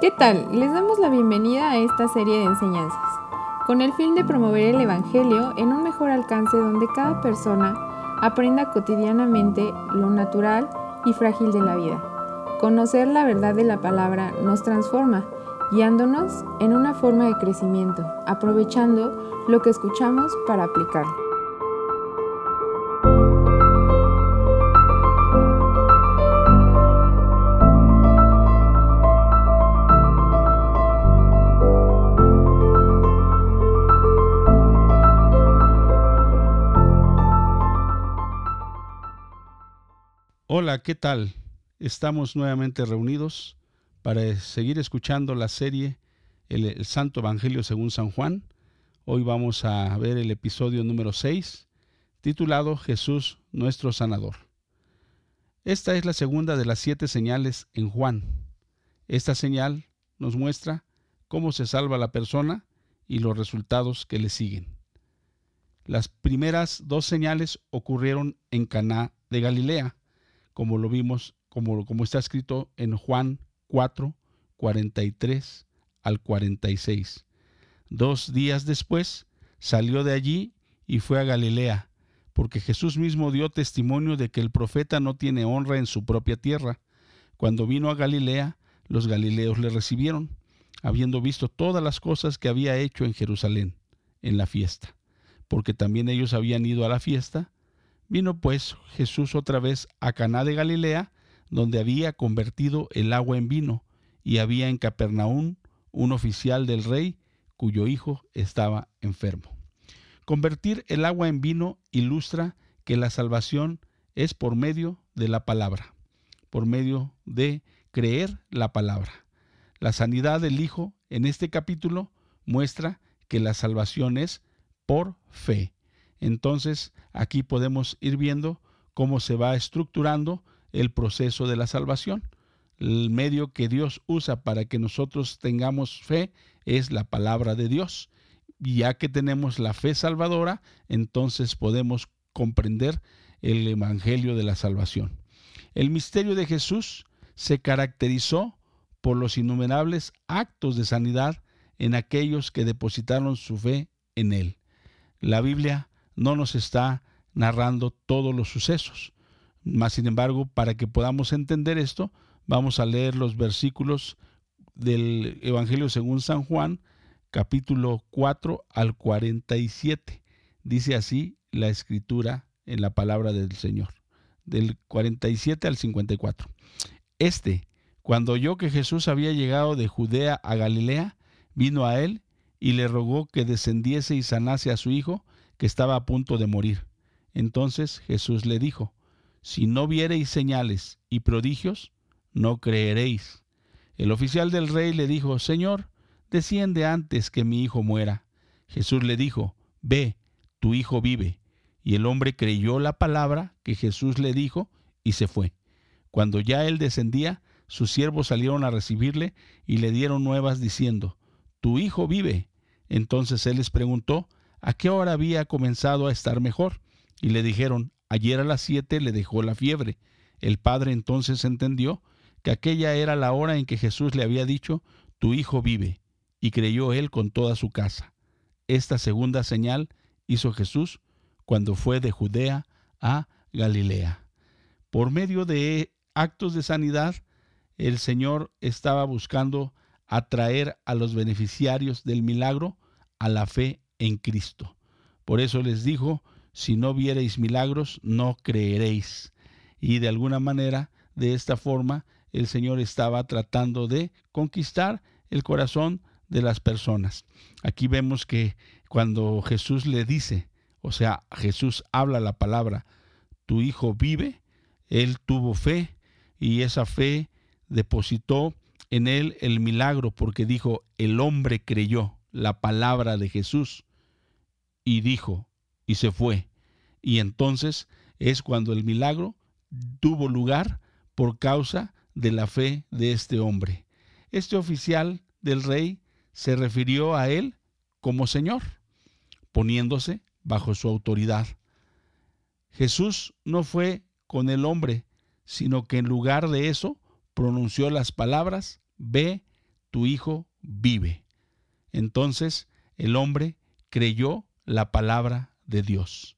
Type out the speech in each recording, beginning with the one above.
¿Qué tal? Les damos la bienvenida a esta serie de enseñanzas, con el fin de promover el Evangelio en un mejor alcance donde cada persona aprenda cotidianamente lo natural y frágil de la vida. Conocer la verdad de la palabra nos transforma, guiándonos en una forma de crecimiento, aprovechando lo que escuchamos para aplicarlo. ¿Qué tal? Estamos nuevamente reunidos para seguir escuchando la serie el, Santo Evangelio según San Juan. Hoy vamos a ver el episodio número 6, titulado Jesús nuestro sanador. Esta es la segunda de las siete señales en Juan. Esta señal nos muestra cómo se salva la persona y los resultados que le siguen. Las primeras dos señales ocurrieron en Caná de Galilea como lo vimos, como, como está escrito en Juan 4, 43 al 46. Dos días después salió de allí y fue a Galilea, porque Jesús mismo dio testimonio de que el profeta no tiene honra en su propia tierra. Cuando vino a Galilea, los galileos le recibieron, habiendo visto todas las cosas que había hecho en Jerusalén, en la fiesta, porque también ellos habían ido a la fiesta Vino pues Jesús otra vez a Caná de Galilea, donde había convertido el agua en vino, y había en Capernaum un oficial del rey cuyo hijo estaba enfermo. Convertir el agua en vino ilustra que la salvación es por medio de la palabra, por medio de creer la palabra. La sanidad del Hijo en este capítulo muestra que la salvación es por fe. Entonces, aquí podemos ir viendo cómo se va estructurando el proceso de la salvación. El medio que Dios usa para que nosotros tengamos fe es la palabra de Dios. Y ya que tenemos la fe salvadora, entonces podemos comprender el Evangelio de la salvación. El misterio de Jesús se caracterizó por los innumerables actos de sanidad en aquellos que depositaron su fe en Él. La Biblia no nos está narrando todos los sucesos. Más sin embargo, para que podamos entender esto, vamos a leer los versículos del Evangelio según San Juan, capítulo 4 al 47. Dice así la escritura en la palabra del Señor, del 47 al 54. Este, cuando oyó que Jesús había llegado de Judea a Galilea, vino a él y le rogó que descendiese y sanase a su hijo, que estaba a punto de morir. Entonces Jesús le dijo, Si no viereis señales y prodigios, no creeréis. El oficial del rey le dijo, Señor, desciende antes que mi hijo muera. Jesús le dijo, Ve, tu hijo vive. Y el hombre creyó la palabra que Jesús le dijo y se fue. Cuando ya él descendía, sus siervos salieron a recibirle y le dieron nuevas diciendo, Tu hijo vive. Entonces él les preguntó, a qué hora había comenzado a estar mejor. Y le dijeron, ayer a las siete le dejó la fiebre. El padre entonces entendió que aquella era la hora en que Jesús le había dicho, tu hijo vive, y creyó él con toda su casa. Esta segunda señal hizo Jesús cuando fue de Judea a Galilea. Por medio de actos de sanidad, el Señor estaba buscando atraer a los beneficiarios del milagro a la fe en Cristo. Por eso les dijo, si no viereis milagros, no creeréis. Y de alguna manera, de esta forma, el Señor estaba tratando de conquistar el corazón de las personas. Aquí vemos que cuando Jesús le dice, o sea, Jesús habla la palabra, tu hijo vive, él tuvo fe y esa fe depositó en él el milagro porque dijo, el hombre creyó la palabra de Jesús y dijo, y se fue. Y entonces es cuando el milagro tuvo lugar por causa de la fe de este hombre. Este oficial del rey se refirió a él como Señor, poniéndose bajo su autoridad. Jesús no fue con el hombre, sino que en lugar de eso pronunció las palabras, Ve, tu hijo vive. Entonces el hombre creyó la palabra de Dios.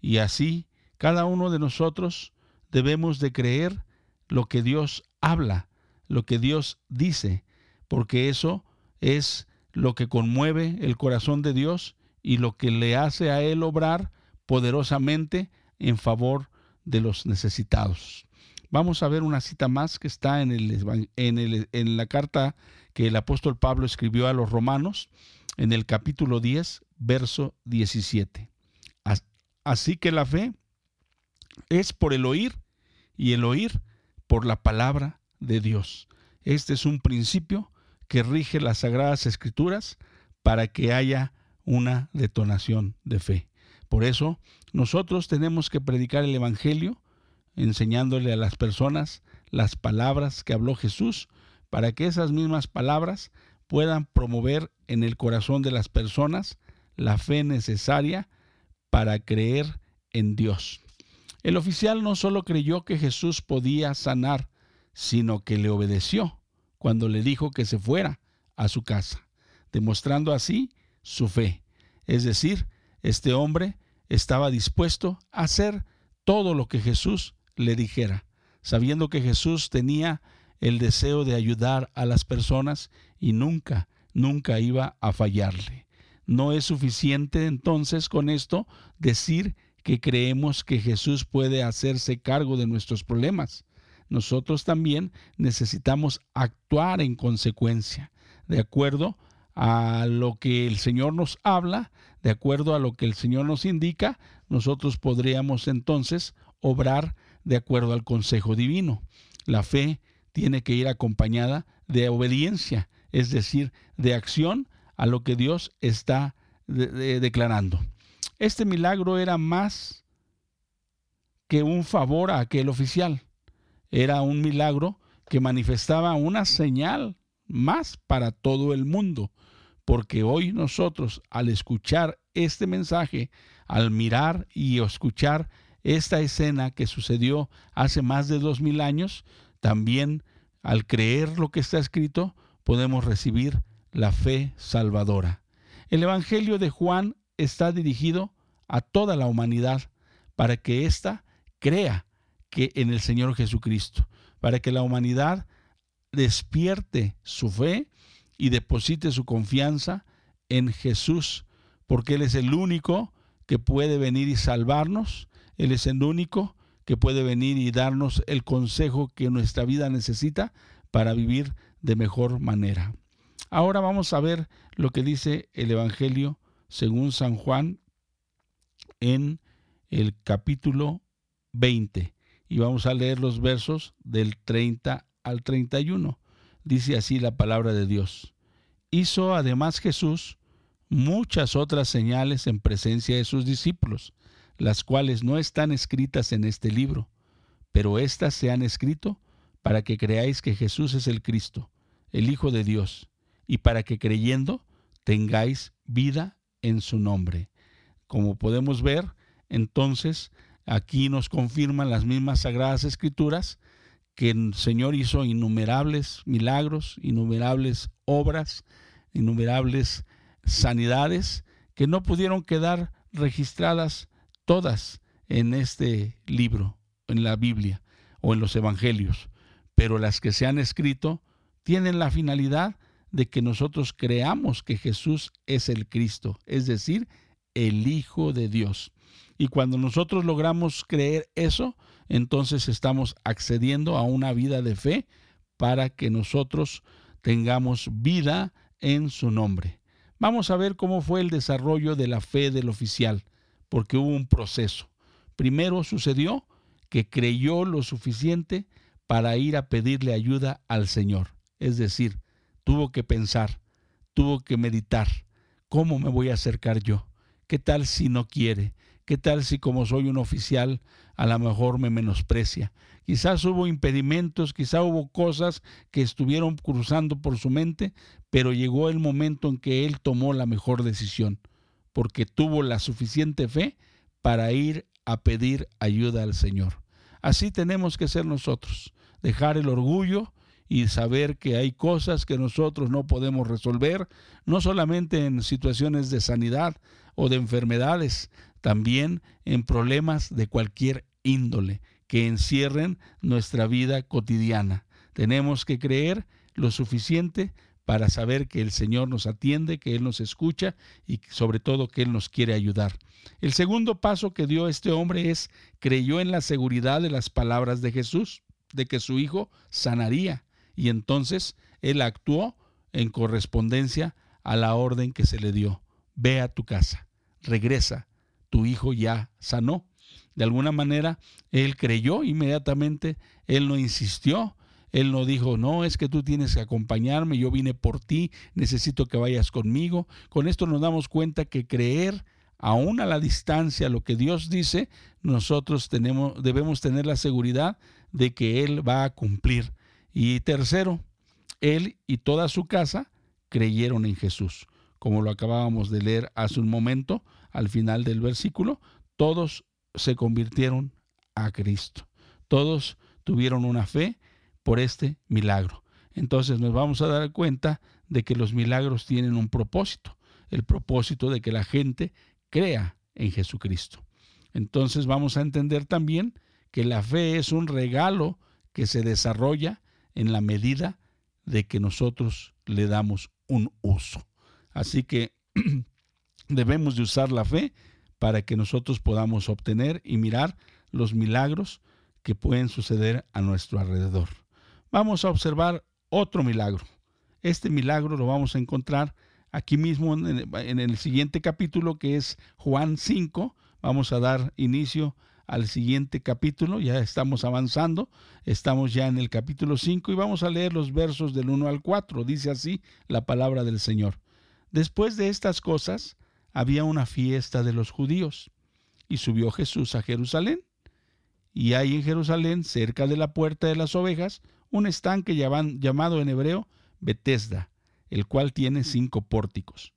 Y así cada uno de nosotros debemos de creer lo que Dios habla, lo que Dios dice, porque eso es lo que conmueve el corazón de Dios y lo que le hace a Él obrar poderosamente en favor de los necesitados. Vamos a ver una cita más que está en, el, en, en la carta que el apóstol Pablo escribió a los romanos, en el capítulo 10, verso 17. Así que la fe es por el oír y el oír por la palabra de Dios. Este es un principio que rige las sagradas escrituras para que haya una detonación de fe. Por eso nosotros tenemos que predicar el Evangelio enseñándole a las personas las palabras que habló Jesús para que esas mismas palabras puedan promover en el corazón de las personas la fe necesaria para creer en Dios. El oficial no solo creyó que Jesús podía sanar, sino que le obedeció cuando le dijo que se fuera a su casa, demostrando así su fe. Es decir, este hombre estaba dispuesto a hacer todo lo que Jesús le dijera, sabiendo que Jesús tenía el deseo de ayudar a las personas y nunca, nunca iba a fallarle. No es suficiente entonces con esto decir que creemos que Jesús puede hacerse cargo de nuestros problemas. Nosotros también necesitamos actuar en consecuencia, de acuerdo a lo que el Señor nos habla, de acuerdo a lo que el Señor nos indica, nosotros podríamos entonces obrar de acuerdo al consejo divino. La fe tiene que ir acompañada de obediencia, es decir, de acción a lo que Dios está declarando. Este milagro era más que un favor a aquel oficial. Era un milagro que manifestaba una señal más para todo el mundo, porque hoy nosotros al escuchar este mensaje, al mirar y escuchar esta escena que sucedió hace más de dos mil años, también al creer lo que está escrito, podemos recibir la fe salvadora. El Evangelio de Juan está dirigido a toda la humanidad para que ésta crea que en el Señor Jesucristo, para que la humanidad despierte su fe y deposite su confianza en Jesús, porque Él es el único que puede venir y salvarnos, Él es el único que puede venir y darnos el consejo que nuestra vida necesita para vivir de mejor manera. Ahora vamos a ver lo que dice el Evangelio según San Juan en el capítulo 20 y vamos a leer los versos del 30 al 31. Dice así la palabra de Dios. Hizo además Jesús muchas otras señales en presencia de sus discípulos, las cuales no están escritas en este libro, pero éstas se han escrito para que creáis que Jesús es el Cristo, el Hijo de Dios, y para que creyendo tengáis vida en su nombre. Como podemos ver, entonces aquí nos confirman las mismas sagradas escrituras que el Señor hizo innumerables milagros, innumerables obras, innumerables sanidades que no pudieron quedar registradas todas en este libro, en la Biblia o en los Evangelios, pero las que se han escrito tienen la finalidad de que nosotros creamos que Jesús es el Cristo, es decir, el Hijo de Dios. Y cuando nosotros logramos creer eso, entonces estamos accediendo a una vida de fe para que nosotros tengamos vida en su nombre. Vamos a ver cómo fue el desarrollo de la fe del oficial, porque hubo un proceso. Primero sucedió que creyó lo suficiente para ir a pedirle ayuda al Señor. Es decir, tuvo que pensar, tuvo que meditar, ¿cómo me voy a acercar yo? ¿Qué tal si no quiere? ¿Qué tal si como soy un oficial a lo mejor me menosprecia? Quizás hubo impedimentos, quizás hubo cosas que estuvieron cruzando por su mente, pero llegó el momento en que él tomó la mejor decisión, porque tuvo la suficiente fe para ir a pedir ayuda al Señor. Así tenemos que ser nosotros, dejar el orgullo y saber que hay cosas que nosotros no podemos resolver, no solamente en situaciones de sanidad o de enfermedades, también en problemas de cualquier índole que encierren nuestra vida cotidiana. Tenemos que creer lo suficiente para saber que el Señor nos atiende, que Él nos escucha y sobre todo que Él nos quiere ayudar. El segundo paso que dio este hombre es creyó en la seguridad de las palabras de Jesús, de que su hijo sanaría, y entonces él actuó en correspondencia a la orden que se le dio. Ve a tu casa, regresa, tu hijo ya sanó. De alguna manera, él creyó inmediatamente, él no insistió, él no dijo, no, es que tú tienes que acompañarme, yo vine por ti, necesito que vayas conmigo. Con esto nos damos cuenta que creer aún a la distancia lo que Dios dice, nosotros tenemos, debemos tener la seguridad de que Él va a cumplir. Y tercero, Él y toda su casa creyeron en Jesús. Como lo acabábamos de leer hace un momento, al final del versículo, todos se convirtieron a Cristo. Todos tuvieron una fe por este milagro. Entonces nos vamos a dar cuenta de que los milagros tienen un propósito, el propósito de que la gente crea en Jesucristo. Entonces vamos a entender también que la fe es un regalo que se desarrolla en la medida de que nosotros le damos un uso. Así que debemos de usar la fe para que nosotros podamos obtener y mirar los milagros que pueden suceder a nuestro alrededor vamos a observar otro milagro. Este milagro lo vamos a encontrar aquí mismo en el siguiente capítulo que es Juan 5. Vamos a dar inicio al siguiente capítulo, ya estamos avanzando, estamos ya en el capítulo 5 y vamos a leer los versos del 1 al 4. Dice así la palabra del Señor. Después de estas cosas, había una fiesta de los judíos y subió Jesús a Jerusalén. Y hay en Jerusalén, cerca de la puerta de las ovejas, un estanque llamado en hebreo Betesda, el cual tiene cinco pórticos.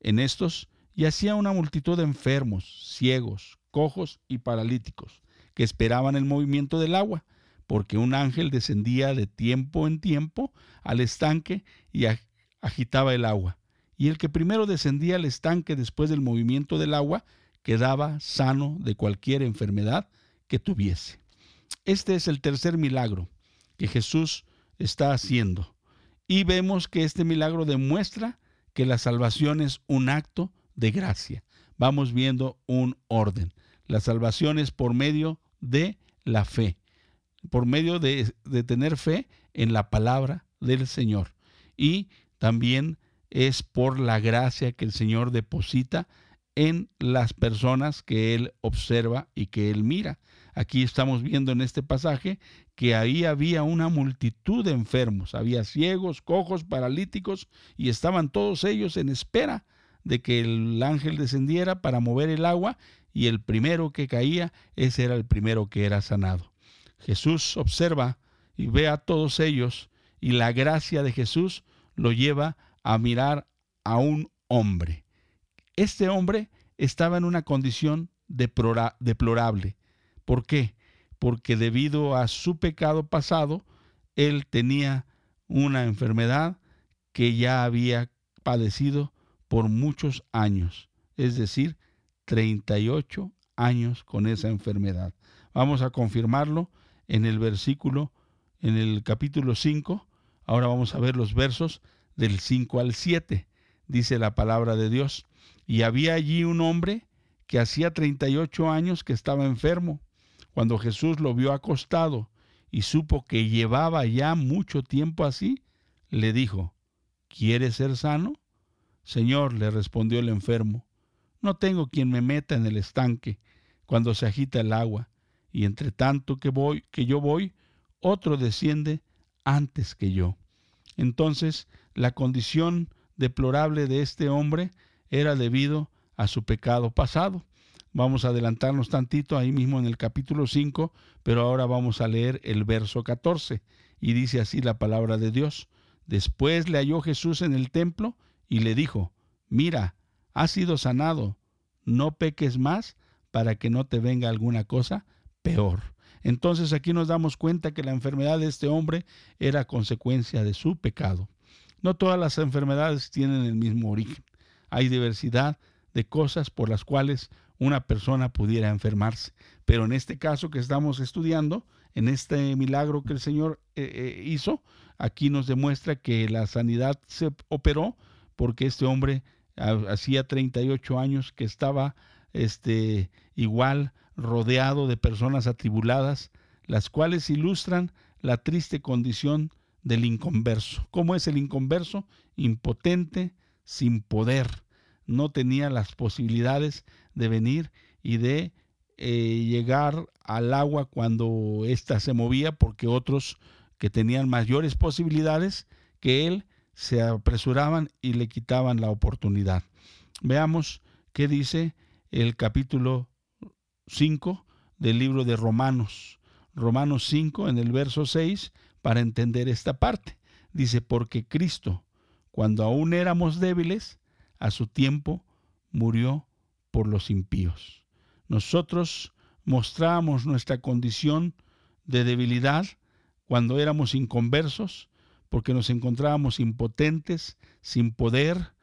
En estos yacía una multitud de enfermos, ciegos, cojos y paralíticos, que esperaban el movimiento del agua, porque un ángel descendía de tiempo en tiempo al estanque y agitaba el agua. Y el que primero descendía al estanque después del movimiento del agua quedaba sano de cualquier enfermedad que tuviese. Este es el tercer milagro que Jesús está haciendo. Y vemos que este milagro demuestra que la salvación es un acto de gracia. Vamos viendo un orden. La salvación es por medio de la fe, por medio de, tener fe en la palabra del Señor. Y también es por la gracia que el Señor deposita en las personas que Él observa y que Él mira. Aquí estamos viendo en este pasaje que ahí había una multitud de enfermos, había ciegos, cojos, paralíticos, y estaban todos ellos en espera de que el ángel descendiera para mover el agua, y el primero que caía, ese era el primero que era sanado. Jesús observa y ve a todos ellos, y la gracia de Jesús lo lleva a mirar a un hombre. Este hombre estaba en una condición deplorable. ¿Por qué? Porque debido a su pecado pasado, él tenía una enfermedad que ya había padecido por muchos años, es decir, 38 años con esa enfermedad. Vamos a confirmarlo en el versículo, en el capítulo 5. Ahora vamos a ver los versos del 5 al 7. Dice la palabra de Dios. Y había allí un hombre que hacía 38 años que estaba enfermo. Cuando Jesús lo vio acostado y supo que llevaba ya mucho tiempo así, le dijo, ¿quieres ser sano? Señor, le respondió el enfermo, no tengo quien me meta en el estanque cuando se agita el agua, y entre tanto que voy, que yo voy, otro desciende antes que yo. Entonces, la condición deplorable de este hombre era debido a su pecado pasado. Vamos a adelantarnos tantito ahí mismo en el capítulo 5, pero ahora vamos a leer el verso 14 y dice así la palabra de Dios. Después le halló Jesús en el templo y le dijo, mira, has sido sanado, no peques más para que no te venga alguna cosa peor. Entonces aquí nos damos cuenta que la enfermedad de este hombre era consecuencia de su pecado. No todas las enfermedades tienen el mismo origen. Hay diversidad de cosas por las cuales una persona pudiera enfermarse. Pero en este caso que estamos estudiando, en este milagro que el Señor eh, eh, hizo, aquí nos demuestra que la sanidad se operó porque este hombre hacía 38 años que estaba este, igual rodeado de personas atribuladas, las cuales ilustran la triste condición del inconverso. ¿Cómo es el inconverso? Impotente, sin poder. No tenía las posibilidades de venir y de eh, llegar al agua cuando ésta se movía, porque otros que tenían mayores posibilidades que él se apresuraban y le quitaban la oportunidad. Veamos qué dice el capítulo 5 del libro de Romanos. Romanos 5 en el verso 6 para entender esta parte. Dice, porque Cristo, cuando aún éramos débiles, a su tiempo murió por los impíos. Nosotros mostrábamos nuestra condición de debilidad cuando éramos inconversos, porque nos encontrábamos impotentes, sin poder,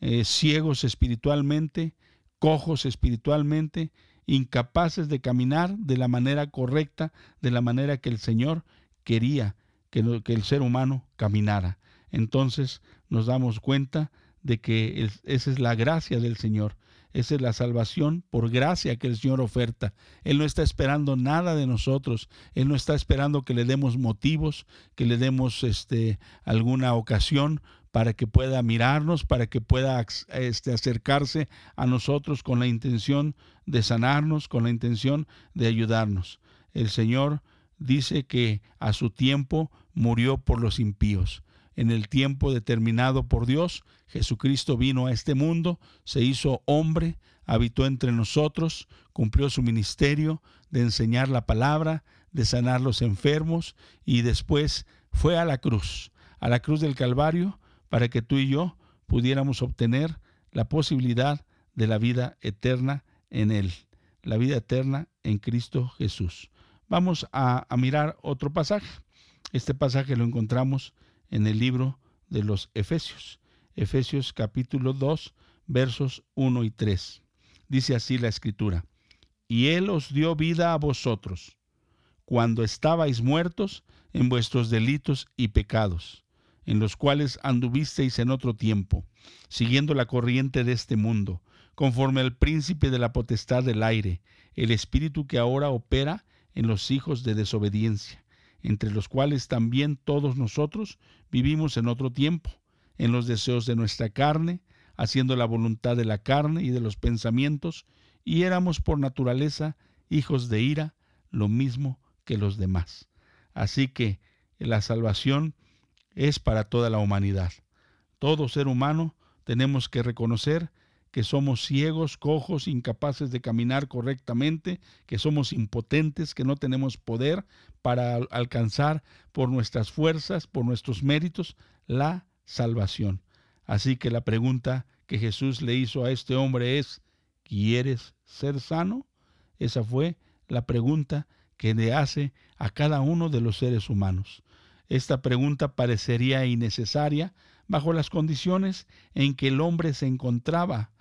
eh, ciegos espiritualmente, cojos espiritualmente, incapaces de caminar de la manera correcta, de la manera que el Señor quería que, que el ser humano caminara. Entonces nos damos cuenta de que esa es la gracia del Señor, esa es la salvación por gracia que el Señor oferta. Él no está esperando nada de nosotros. Él no está esperando que le demos motivos, que le demos este, alguna ocasión para que pueda mirarnos, para que pueda este, acercarse a nosotros con la intención de sanarnos, con la intención de ayudarnos. El Señor dice que a su tiempo murió por los impíos. En el tiempo determinado por Dios, Jesucristo vino a este mundo, se hizo hombre, habitó entre nosotros, cumplió su ministerio de enseñar la palabra, de sanar los enfermos y después fue a la cruz, a la cruz del Calvario, para que tú y yo pudiéramos obtener la posibilidad de la vida eterna en Él, la vida eterna en Cristo Jesús. Vamos a, mirar otro pasaje. Este pasaje lo encontramos en el libro de los Efesios, Efesios capítulo 2, versos 1 y 3. Dice así la escritura, y Él os dio vida a vosotros, cuando estabais muertos en vuestros delitos y pecados en los cuales anduvisteis en otro tiempo, siguiendo la corriente de este mundo, conforme al príncipe de la potestad del aire, el espíritu que ahora opera en los hijos de desobediencia, entre los cuales también todos nosotros vivimos en otro tiempo, en los deseos de nuestra carne, haciendo la voluntad de la carne y de los pensamientos, y éramos por naturaleza hijos de ira, lo mismo que los demás. Así que la salvación es para toda la humanidad. Todo ser humano tenemos que reconocer que somos ciegos, cojos, incapaces de caminar correctamente, que somos impotentes, que no tenemos poder para alcanzar por nuestras fuerzas, por nuestros méritos, la salvación. Así que la pregunta que Jesús le hizo a este hombre es, ¿quieres ser sano? Esa fue la pregunta que le hace a cada uno de los seres humanos. Esta pregunta parecería innecesaria bajo las condiciones en que el hombre se encontraba,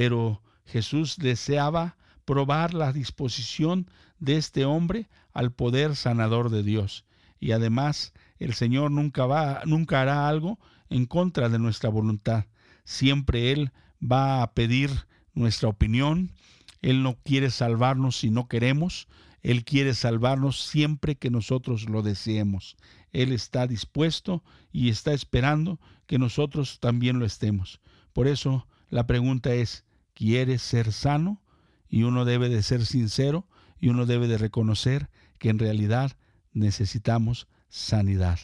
pero Jesús deseaba probar la disposición de este hombre al poder sanador de Dios. Y además, el Señor nunca va nunca hará algo en contra de nuestra voluntad. Siempre él va a pedir nuestra opinión. Él no quiere salvarnos si no queremos. Él quiere salvarnos siempre que nosotros lo deseemos. Él está dispuesto y está esperando que nosotros también lo estemos. Por eso la pregunta es, ¿quieres ser sano? Y uno debe de ser sincero y uno debe de reconocer que en realidad necesitamos sanidad,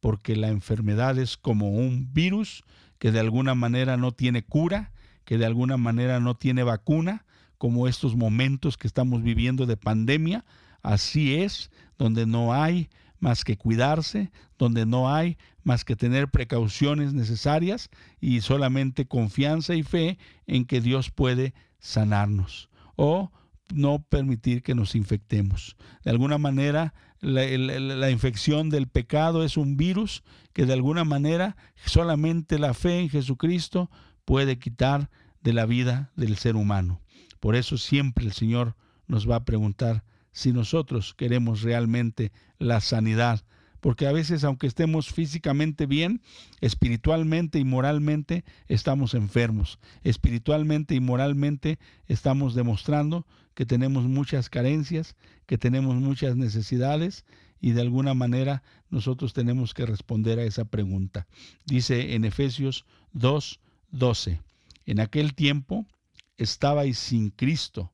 porque la enfermedad es como un virus que de alguna manera no tiene cura, que de alguna manera no tiene vacuna, como estos momentos que estamos viviendo de pandemia. Así es, donde no hay más que cuidarse, donde no hay más que tener precauciones necesarias y solamente confianza y fe en que Dios puede sanarnos. O no permitir que nos infectemos. De alguna manera, la, infección del pecado es un virus que de alguna manera solamente la fe en Jesucristo puede quitar de la vida del ser humano. Por eso siempre el Señor nos va a preguntar si nosotros queremos realmente la sanidad porque a veces aunque estemos físicamente bien, espiritualmente y moralmente estamos enfermos. Espiritualmente y moralmente estamos demostrando que tenemos muchas carencias, que tenemos muchas necesidades y de alguna manera nosotros tenemos que responder a esa pregunta. Dice en Efesios 2, 12, en aquel tiempo estabais sin Cristo,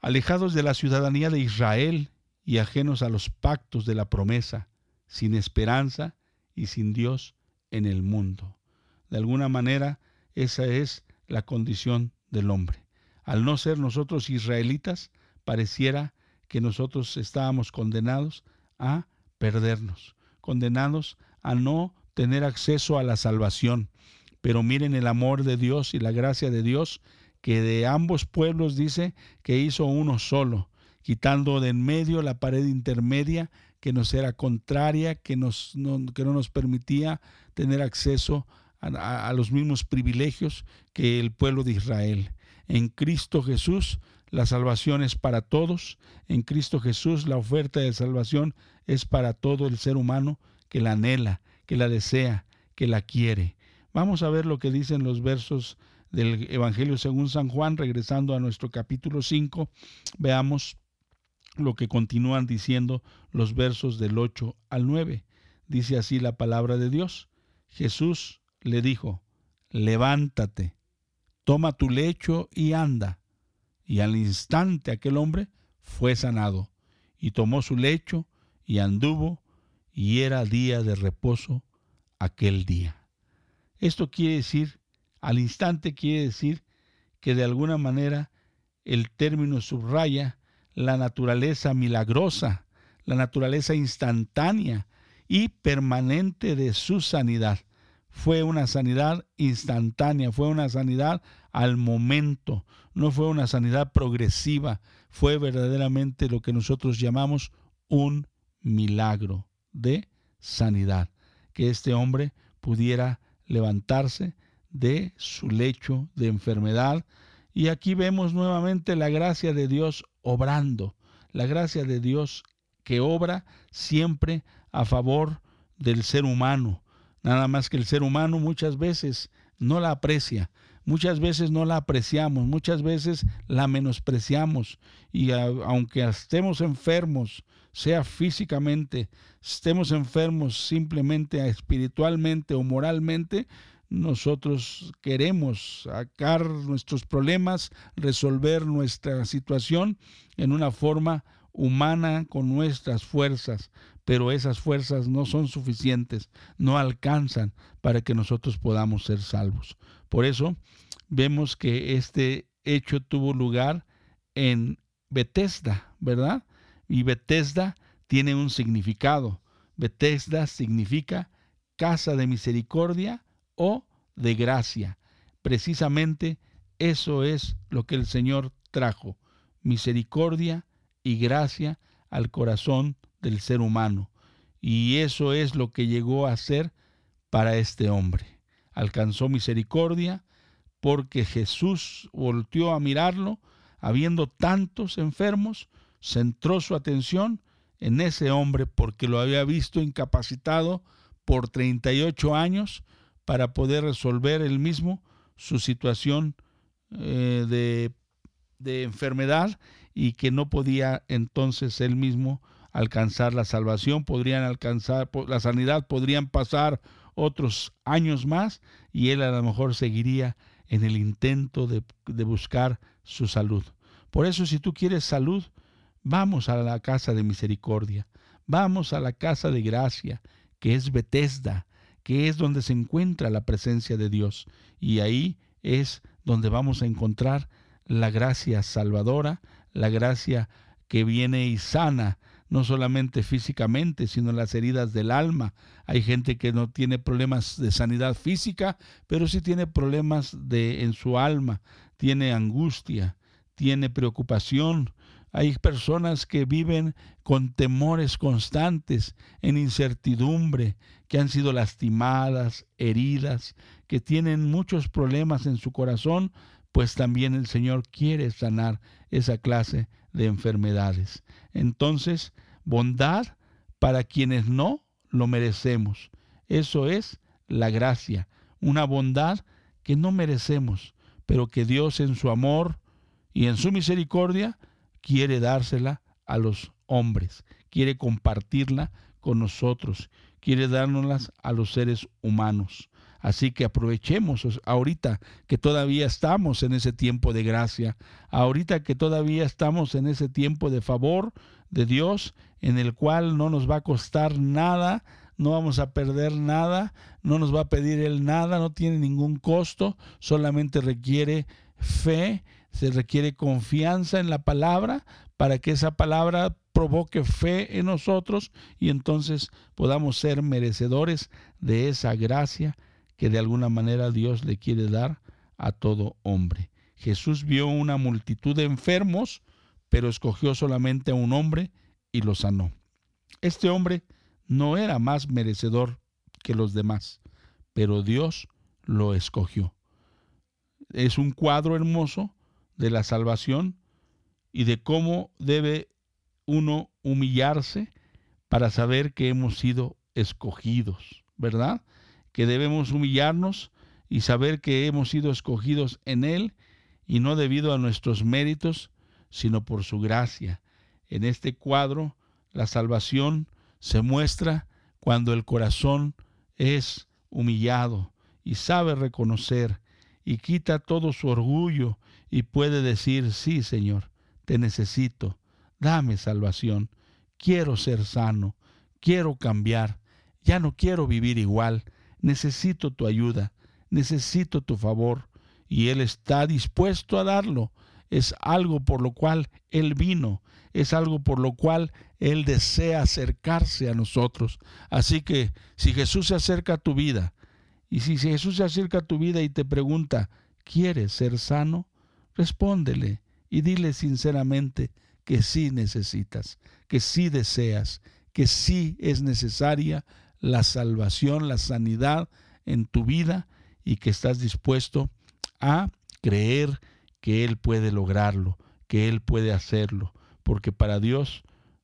alejados de la ciudadanía de Israel y ajenos a los pactos de la promesa, sin esperanza y sin Dios en el mundo. De alguna manera, esa es la condición del hombre. Al no ser nosotros israelitas, pareciera que nosotros estábamos condenados a perdernos, condenados a no tener acceso a la salvación. Pero miren el amor de Dios y la gracia de Dios, que de ambos pueblos dice que hizo uno solo, quitando de en medio la pared intermedia que nos era contraria, que, no nos permitía tener acceso a, a los mismos privilegios que el pueblo de Israel. En Cristo Jesús la salvación es para todos. En Cristo Jesús la oferta de salvación es para todo el ser humano que la anhela, que la desea, que la quiere. Vamos a ver lo que dicen los versos del Evangelio según San Juan, regresando a nuestro capítulo 5. Veamos lo que continúan diciendo los versos del 8 al 9. Dice así la palabra de Dios. Jesús le dijo, levántate, toma tu lecho y anda. Y al instante aquel hombre fue sanado, y tomó su lecho y anduvo, y era día de reposo aquel día. Esto quiere decir, al instante quiere decir que de alguna manera el término subraya la naturaleza milagrosa, la naturaleza instantánea y permanente de su sanidad. Fue una sanidad instantánea, fue una sanidad al momento, no fue una sanidad progresiva, fue verdaderamente lo que nosotros llamamos un milagro de sanidad, que este hombre pudiera levantarse de su lecho de enfermedad. Y aquí vemos nuevamente la gracia de Dios obrando, la gracia de Dios que obra siempre a favor del ser humano. Nada más que el ser humano muchas veces no la aprecia, muchas veces no la apreciamos, muchas veces la menospreciamos y aunque estemos enfermos, sea físicamente, estemos enfermos simplemente espiritualmente o moralmente, nosotros queremos sacar nuestros problemas, resolver nuestra situación en una forma humana con nuestras fuerzas, pero esas fuerzas no son suficientes, no alcanzan para que nosotros podamos ser salvos. Por eso vemos que este hecho tuvo lugar en Bethesda, ¿verdad? Y Bethesda tiene un significado. Bethesda significa casa de misericordia o de gracia. Precisamente eso es lo que el Señor trajo, misericordia y gracia al corazón del ser humano. Y eso es lo que llegó a ser para este hombre. Alcanzó misericordia porque Jesús volteó a mirarlo, habiendo tantos enfermos, centró su atención en ese hombre porque lo había visto incapacitado por 38 años para poder resolver él mismo su situación eh, de, de enfermedad y que no podía entonces él mismo alcanzar la salvación, podrían alcanzar la sanidad, podrían pasar otros años más y él a lo mejor seguiría en el intento de, de, buscar su salud. Por eso si tú quieres salud, vamos a la casa de misericordia, vamos a la casa de gracia, que es Bethesda, que es donde se encuentra la presencia de Dios. Y ahí es donde vamos a encontrar la gracia salvadora, la gracia que viene y sana, no solamente físicamente, sino las heridas del alma. Hay gente que no tiene problemas de sanidad física, pero sí tiene problemas de en su alma, tiene angustia, tiene preocupación, hay personas que viven con temores constantes, en incertidumbre, que han sido lastimadas, heridas, que tienen muchos problemas en su corazón, pues también el Señor quiere sanar esa clase de enfermedades. Entonces, bondad para quienes no lo merecemos. Eso es la gracia, una bondad que no merecemos, pero que Dios en su amor y en su misericordia quiere dársela a los hombres, quiere compartirla con nosotros, quiere dárnoslas a los seres humanos. Así que aprovechemos ahorita que todavía estamos en ese tiempo de gracia, ahorita que todavía estamos en ese tiempo de favor de Dios, en el cual no nos va a costar nada, no vamos a perder nada, no nos va a pedir Él nada, no tiene ningún costo, solamente requiere fe, se requiere confianza en la palabra para que esa palabra provoque fe en nosotros y entonces podamos ser merecedores de esa gracia que de alguna manera Dios le quiere dar a todo hombre. Jesús vio una multitud de enfermos, pero escogió solamente a un hombre y lo sanó. Este hombre no era más merecedor que los demás, pero Dios lo escogió. Es un cuadro hermoso de la salvación y de cómo debe uno humillarse para saber que hemos sido escogidos, ¿verdad? que debemos humillarnos y saber que hemos sido escogidos en Él y no debido a nuestros méritos, sino por su gracia. En este cuadro, la salvación se muestra cuando el corazón es humillado y sabe reconocer y quita todo su orgullo y puede decir, sí, Señor, te necesito, dame salvación, quiero ser sano, quiero cambiar, ya no quiero vivir igual, necesito tu ayuda, necesito tu favor, y Él está dispuesto a darlo. Es algo por lo cual Él vino, es algo por lo cual Él desea acercarse a nosotros. Así que si Jesús se acerca a tu vida, y si Jesús se acerca a tu vida y te pregunta, ¿quieres ser sano? Respóndele y dile sinceramente que sí necesitas, que sí deseas, que sí es necesaria la salvación, la sanidad en tu vida y que estás dispuesto a creer que Él puede lograrlo, que Él puede hacerlo, porque para Dios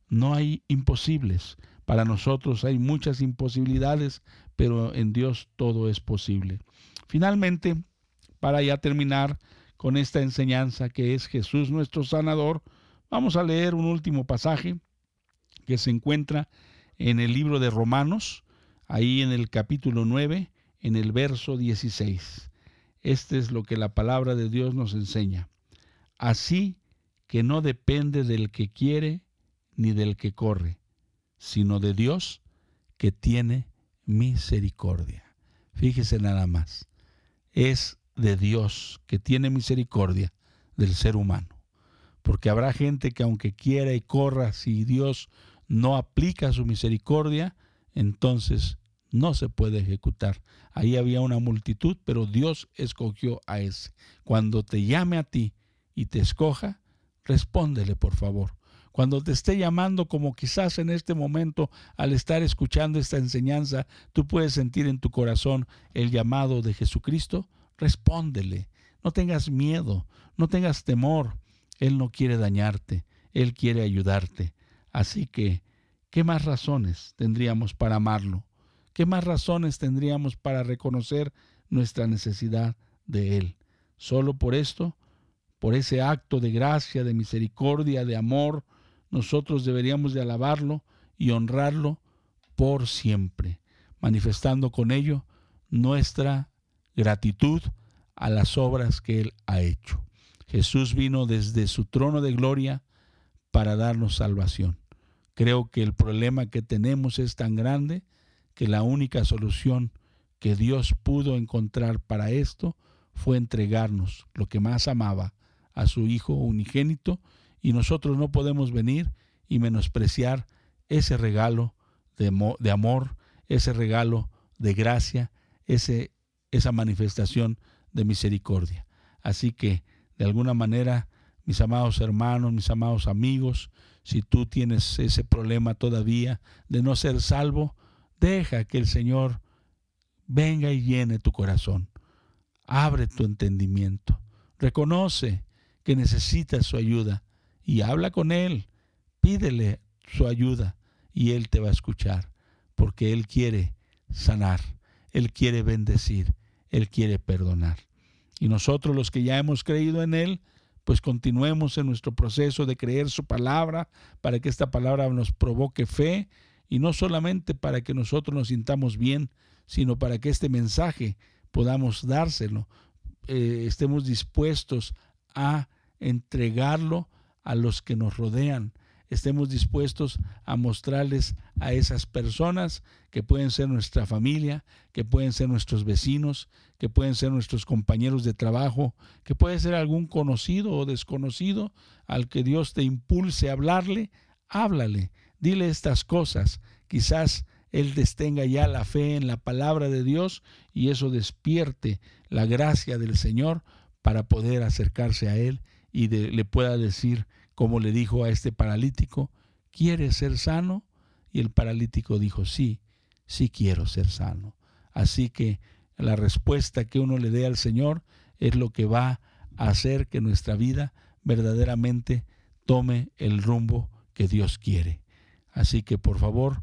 no hay imposibles. Para nosotros hay muchas imposibilidades, pero en Dios todo es posible. Finalmente, para ya terminar con esta enseñanza que es Jesús nuestro sanador, vamos a leer un último pasaje que se encuentra en el libro de Romanos, ahí en el capítulo 9, en el verso 16. Este es lo que la palabra de Dios nos enseña. Así que no depende del que quiere ni del que corre, sino de Dios que tiene misericordia. Fíjese nada más. Es de Dios que tiene misericordia del ser humano. Porque habrá gente que aunque quiera y corra, si Dios no aplica su misericordia, entonces no se puede ejecutar. Ahí había una multitud, pero Dios escogió a ese. Cuando te llame a ti y te escoja, respóndele por favor. Cuando te esté llamando, como quizás en este momento, al estar escuchando esta enseñanza, tú puedes sentir en tu corazón el llamado de Jesucristo, respóndele. No tengas miedo, no tengas temor. Él no quiere dañarte, Él quiere ayudarte. Así que ¿Qué más razones tendríamos para amarlo? ¿Qué más razones tendríamos para reconocer nuestra necesidad de Él? Solo por esto, por ese acto de gracia, de misericordia, de amor, nosotros deberíamos de alabarlo y honrarlo por siempre, manifestando con ello nuestra gratitud a las obras que Él ha hecho. Jesús vino desde su trono de gloria para darnos salvación. Creo que el problema que tenemos es tan grande que la única solución que Dios pudo encontrar para esto fue entregarnos lo que más amaba a su Hijo unigénito y nosotros no podemos venir y menospreciar ese regalo de, amor, ese regalo de gracia, ese, esa manifestación de misericordia. Así que, de alguna manera, mis amados hermanos, mis amados amigos, si tú tienes ese problema todavía de no ser salvo, deja que el Señor venga y llene tu corazón. Abre tu entendimiento. Reconoce que necesitas su ayuda y habla con Él. Pídele su ayuda y Él te va a escuchar porque Él quiere sanar, Él quiere bendecir, Él quiere perdonar. Y nosotros los que ya hemos creído en Él, pues continuemos en nuestro proceso de creer su palabra para que esta palabra nos provoque fe y no solamente para que nosotros nos sintamos bien, sino para que este mensaje podamos dárselo, eh, estemos dispuestos a entregarlo a los que nos rodean, estemos dispuestos a mostrarles a esas personas que pueden ser nuestra familia, que pueden ser nuestros vecinos, que pueden ser nuestros compañeros de trabajo, que puede ser algún conocido o desconocido al que Dios te impulse a hablarle, háblale, dile estas cosas. Quizás él tenga ya la fe en la palabra de Dios y eso despierte la gracia del Señor para poder acercarse a Él y le pueda decir, como le dijo a este paralítico, ¿quieres ser sano? Y el paralítico dijo, sí, sí quiero ser sano. Así que la respuesta que uno le dé al Señor es lo que va a hacer que nuestra vida verdaderamente tome el rumbo que Dios quiere. Así que por favor,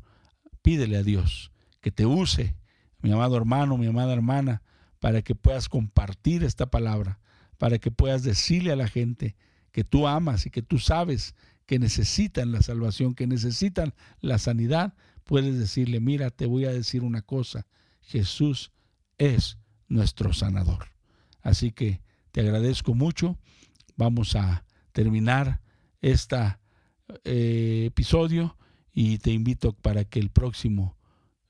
pídele a Dios que te use, mi amado hermano, mi amada hermana, para que puedas compartir esta palabra, para que puedas decirle a la gente que tú amas y que tú sabes que necesitan la salvación, que necesitan la sanidad, puedes decirle, mira, te voy a decir una cosa, Jesús es nuestro sanador. Así que te agradezco mucho. Vamos a terminar este episodio y te invito para que el próximo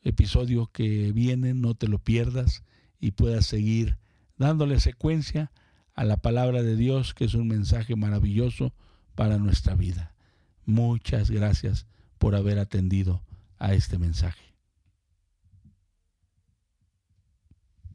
episodio que viene no te lo pierdas y puedas seguir dándole secuencia a la palabra de Dios, que es un mensaje maravilloso para nuestra vida. Muchas gracias por haber atendido a este mensaje.